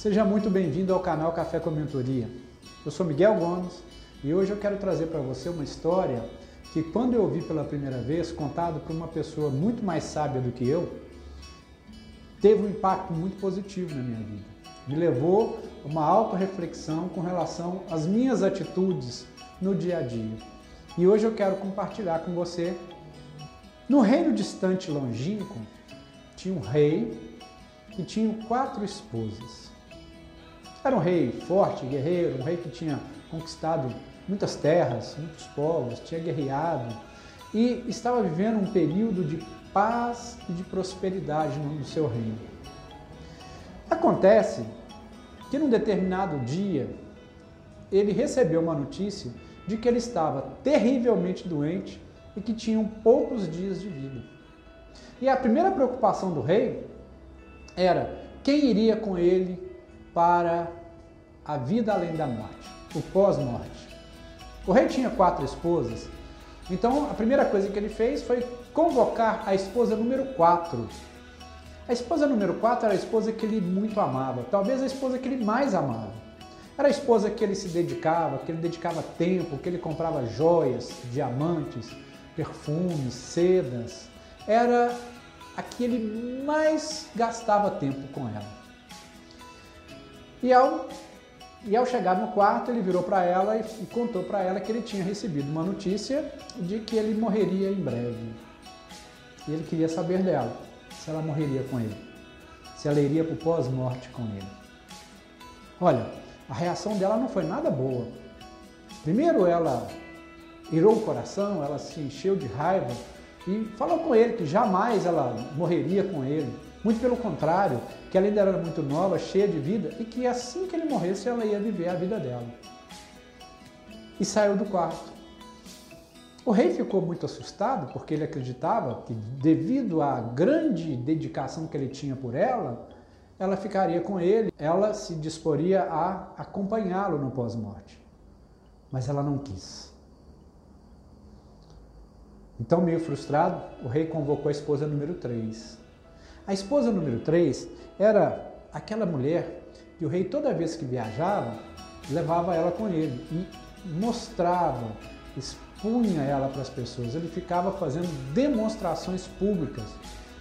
Seja muito bem-vindo ao canal Café com Mentoria. Eu sou Miguel Gomes e hoje eu quero trazer para você uma história que quando eu ouvi pela primeira vez, contado por uma pessoa muito mais sábia do que eu, teve um impacto muito positivo na minha vida. Me levou a uma auto-reflexão com relação às minhas atitudes no dia a dia. E hoje eu quero compartilhar com você. No reino distante e longínquo, tinha um rei que tinha quatro esposas. Era um rei forte, guerreiro, um rei que tinha conquistado muitas terras, muitos povos, tinha guerreado e estava vivendo um período de paz e de prosperidade no seu reino. Acontece que num determinado dia ele recebeu uma notícia de que ele estava terrivelmente doente e que tinha poucos dias de vida. E a primeira preocupação do rei era quem iria com ele para a vida além da morte, o pós-morte. O rei tinha quatro esposas, então a primeira coisa que ele fez foi convocar a esposa número quatro. A esposa número quatro era a esposa que ele muito amava, talvez a esposa que ele mais amava. Era a esposa que ele se dedicava, que ele dedicava tempo, que ele comprava joias, diamantes, perfumes, sedas. Era a que ele mais gastava tempo com ela. E ao, e ao chegar no quarto, ele virou para ela e, e contou para ela que ele tinha recebido uma notícia de que ele morreria em breve. E ele queria saber dela, se ela morreria com ele, se ela iria para o pós-morte com ele. Olha, a reação dela não foi nada boa. Primeiro, ela irou o coração, ela se encheu de raiva e falou com ele que jamais ela morreria com ele. Muito pelo contrário, que ela ainda era muito nova, cheia de vida e que assim que ele morresse ela ia viver a vida dela. E saiu do quarto. O rei ficou muito assustado porque ele acreditava que, devido à grande dedicação que ele tinha por ela, ela ficaria com ele, ela se disporia a acompanhá-lo no pós-morte. Mas ela não quis. Então, meio frustrado, o rei convocou a esposa número 3. A esposa número 3 era aquela mulher que o rei, toda vez que viajava, levava ela com ele e mostrava, expunha ela para as pessoas. Ele ficava fazendo demonstrações públicas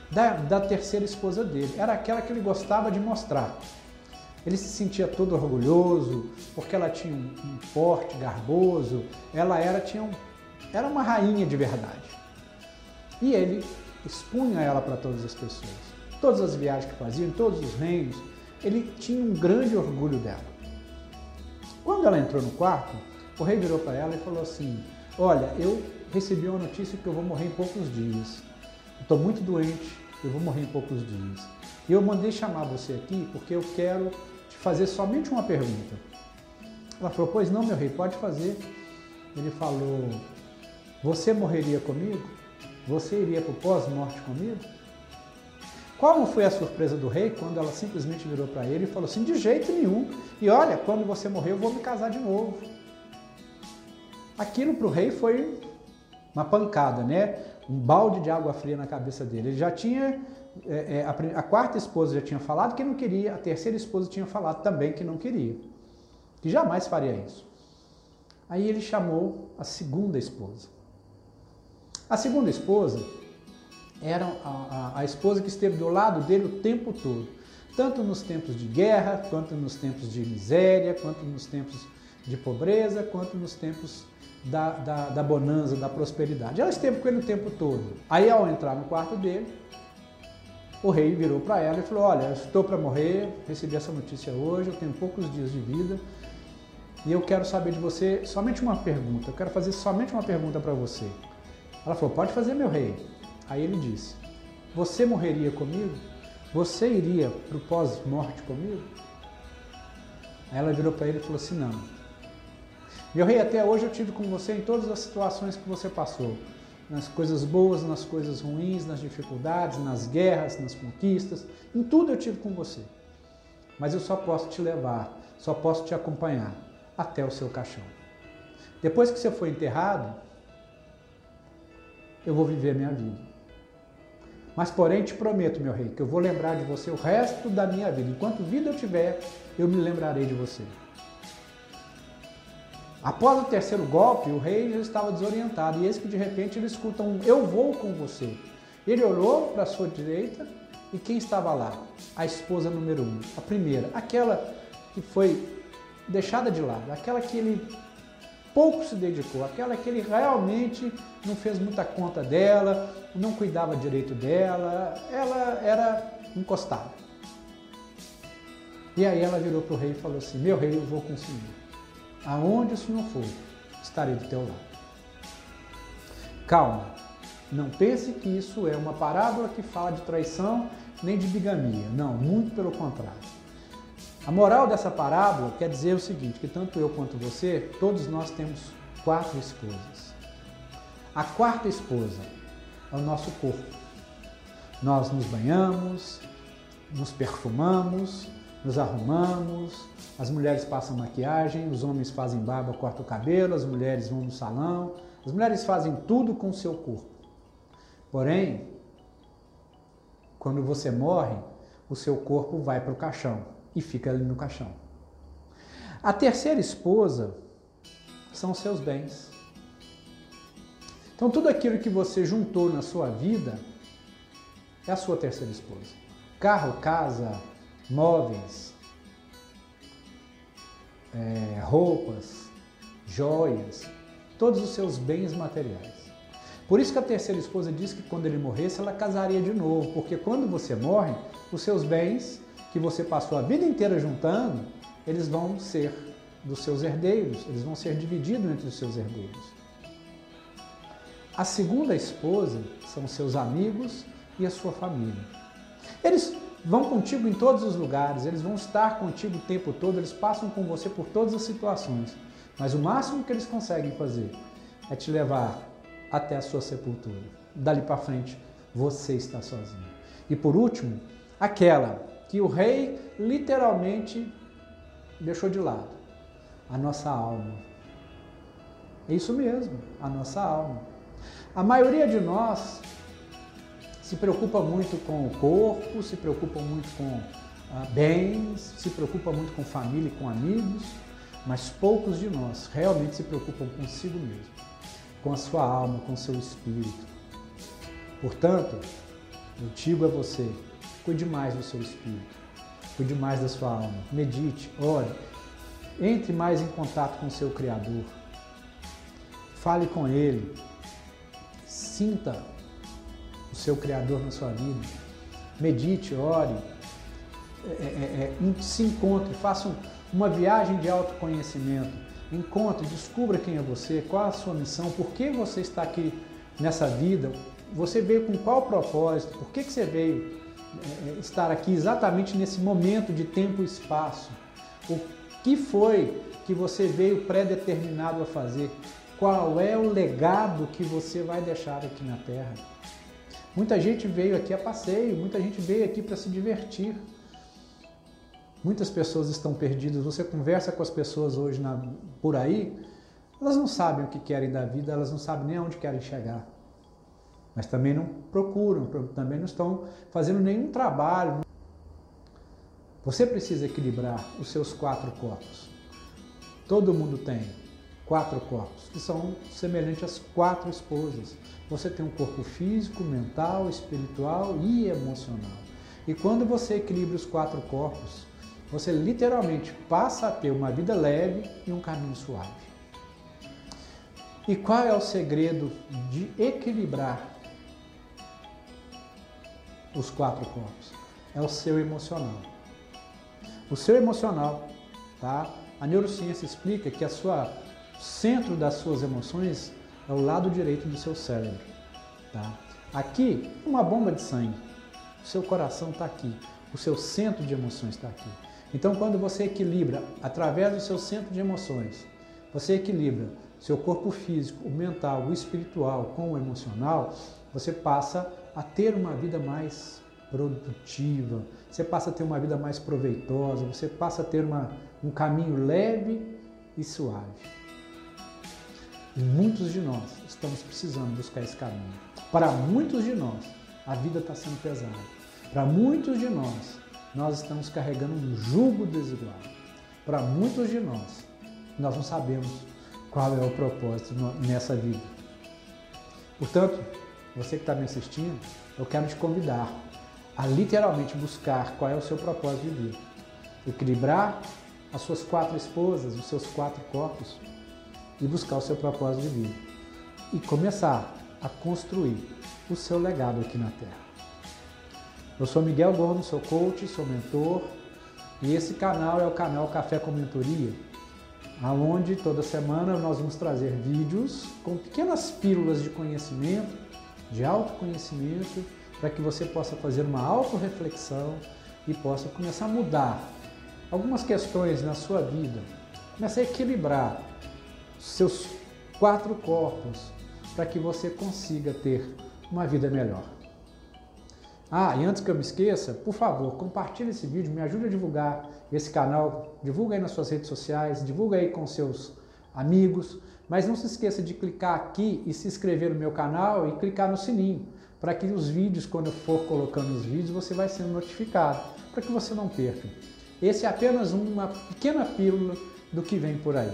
da, da terceira esposa dele. Era aquela que ele gostava de mostrar. Ele se sentia todo orgulhoso porque ela tinha um, porte garboso, ela era, tinha um, era uma rainha de verdade. E ele expunha ela para todas as pessoas todas as viagens que fazia, em todos os reinos, ele tinha um grande orgulho dela. Quando ela entrou no quarto, o rei virou para ela e falou assim: Olha, eu recebi uma notícia que eu vou morrer em poucos dias. Estou muito doente, eu vou morrer em poucos dias. E eu mandei chamar você aqui porque eu quero te fazer somente uma pergunta. Ela falou: Pois não, meu rei, pode fazer. Ele falou: Você morreria comigo? Você iria para o pós-morte comigo? Qual não foi a surpresa do rei quando ela simplesmente virou para ele e falou assim: de jeito nenhum. E olha, quando você morrer, eu vou me casar de novo. Aquilo para o rei foi uma pancada, né? Um balde de água fria na cabeça dele. Ele já tinha. É, é, a, a quarta esposa já tinha falado que não queria, a terceira esposa tinha falado também que não queria. Que jamais faria isso. Aí ele chamou a segunda esposa. A segunda esposa era a, a, a esposa que esteve do lado dele o tempo todo, tanto nos tempos de guerra, quanto nos tempos de miséria, quanto nos tempos de pobreza, quanto nos tempos da, da, da bonança, da prosperidade. Ela esteve com ele o tempo todo. Aí, ao entrar no quarto dele, o rei virou para ela e falou: Olha, estou para morrer, recebi essa notícia hoje, eu tenho poucos dias de vida e eu quero saber de você somente uma pergunta. Eu quero fazer somente uma pergunta para você. Ela falou: Pode fazer, meu rei. Aí ele disse: Você morreria comigo? Você iria para o pós-morte comigo? Aí ela virou para ele e falou assim: Não. Meu rei, até hoje eu tive com você em todas as situações que você passou. Nas coisas boas, nas coisas ruins, nas dificuldades, nas guerras, nas conquistas, em tudo eu tive com você. Mas eu só posso te levar, só posso te acompanhar até o seu caixão. Depois que você for enterrado, eu vou viver a minha vida. Mas, porém, te prometo, meu rei, que eu vou lembrar de você o resto da minha vida. Enquanto vida eu tiver, eu me lembrarei de você. Após o terceiro golpe, o rei já estava desorientado, e eis que de repente ele escuta um Eu vou com você. Ele olhou para a sua direita e quem estava lá? A esposa número um, a primeira, aquela que foi deixada de lado, aquela que ele pouco se dedicou, aquela que ele realmente não fez muita conta dela, não cuidava direito dela, ela era encostada. E aí ela virou para o rei e falou assim: Meu rei, eu vou com o senhor. Aonde o Senhor for, estarei do teu lado. Calma, não pense que isso é uma parábola que fala de traição nem de bigamia. Não, muito pelo contrário. A moral dessa parábola quer dizer o seguinte: que tanto eu quanto você, todos nós temos quatro esposas. A quarta esposa é o nosso corpo. Nós nos banhamos, nos perfumamos, nos arrumamos, as mulheres passam maquiagem, os homens fazem barba, cortam o cabelo, as mulheres vão no salão, as mulheres fazem tudo com o seu corpo. Porém, quando você morre, o seu corpo vai para o caixão e fica ali no caixão. A terceira esposa são seus bens. Então, tudo aquilo que você juntou na sua vida é a sua terceira esposa. Carro, casa, móveis, é, roupas, joias, todos os seus bens materiais. Por isso que a terceira esposa disse que quando ele morresse, ela casaria de novo, porque quando você morre, os seus bens que você passou a vida inteira juntando, eles vão ser dos seus herdeiros, eles vão ser divididos entre os seus herdeiros. A segunda esposa são seus amigos e a sua família. Eles vão contigo em todos os lugares, eles vão estar contigo o tempo todo, eles passam com você por todas as situações. Mas o máximo que eles conseguem fazer é te levar até a sua sepultura. Dali para frente, você está sozinho. E por último, aquela que o rei literalmente deixou de lado, a nossa alma. É isso mesmo, a nossa alma. A maioria de nós se preocupa muito com o corpo, se preocupa muito com ah, bens, se preocupa muito com família e com amigos, mas poucos de nós realmente se preocupam consigo mesmo, com a sua alma, com o seu espírito. Portanto, eu digo a você, cuide mais do seu espírito, cuide mais da sua alma, medite, ore, entre mais em contato com o seu Criador, fale com Ele, sinta o seu Criador na sua vida. Medite, ore, é, é, é, se encontre, faça uma viagem de autoconhecimento. Encontre, descubra quem é você, qual a sua missão, por que você está aqui nessa vida, você veio com qual propósito, por que, que você veio é, é, estar aqui exatamente nesse momento de tempo e espaço. O que foi que você veio predeterminado a fazer? Qual é o legado que você vai deixar aqui na Terra? Muita gente veio aqui a passeio, muita gente veio aqui para se divertir. Muitas pessoas estão perdidas. Você conversa com as pessoas hoje na, por aí, elas não sabem o que querem da vida, elas não sabem nem aonde querem chegar. Mas também não procuram, também não estão fazendo nenhum trabalho. Você precisa equilibrar os seus quatro corpos. Todo mundo tem quatro corpos, que são semelhantes às quatro esposas. Você tem um corpo físico, mental, espiritual e emocional. E quando você equilibra os quatro corpos, você literalmente passa a ter uma vida leve e um caminho suave. E qual é o segredo de equilibrar os quatro corpos? É o seu emocional. O seu emocional, tá? A neurociência explica que a sua centro das suas emoções é o lado direito do seu cérebro. Tá? Aqui, uma bomba de sangue. O seu coração está aqui. O seu centro de emoções está aqui. Então, quando você equilibra através do seu centro de emoções, você equilibra seu corpo físico, o mental, o espiritual com o emocional, você passa a ter uma vida mais produtiva, você passa a ter uma vida mais proveitosa, você passa a ter uma, um caminho leve e suave. E muitos de nós estamos precisando buscar esse caminho. Para muitos de nós, a vida está sendo pesada. Para muitos de nós, nós estamos carregando um jugo desigual. Para muitos de nós, nós não sabemos qual é o propósito nessa vida. Portanto, você que está me assistindo, eu quero te convidar a literalmente buscar qual é o seu propósito de vida. Equilibrar as suas quatro esposas, os seus quatro corpos e buscar o seu propósito de vida. E começar a construir o seu legado aqui na Terra. Eu sou Miguel Gomes, sou coach, sou mentor e esse canal é o canal Café com Mentoria, aonde toda semana nós vamos trazer vídeos com pequenas pílulas de conhecimento, de autoconhecimento, para que você possa fazer uma autorreflexão e possa começar a mudar algumas questões na sua vida, começar a equilibrar seus quatro corpos para que você consiga ter uma vida melhor. Ah, e antes que eu me esqueça, por favor, compartilhe esse vídeo, me ajude a divulgar esse canal, divulga aí nas suas redes sociais, divulga aí com seus amigos, mas não se esqueça de clicar aqui e se inscrever no meu canal e clicar no sininho, para que os vídeos, quando eu for colocando os vídeos, você vai sendo notificado, para que você não perca. Esse é apenas uma pequena pílula do que vem por aí.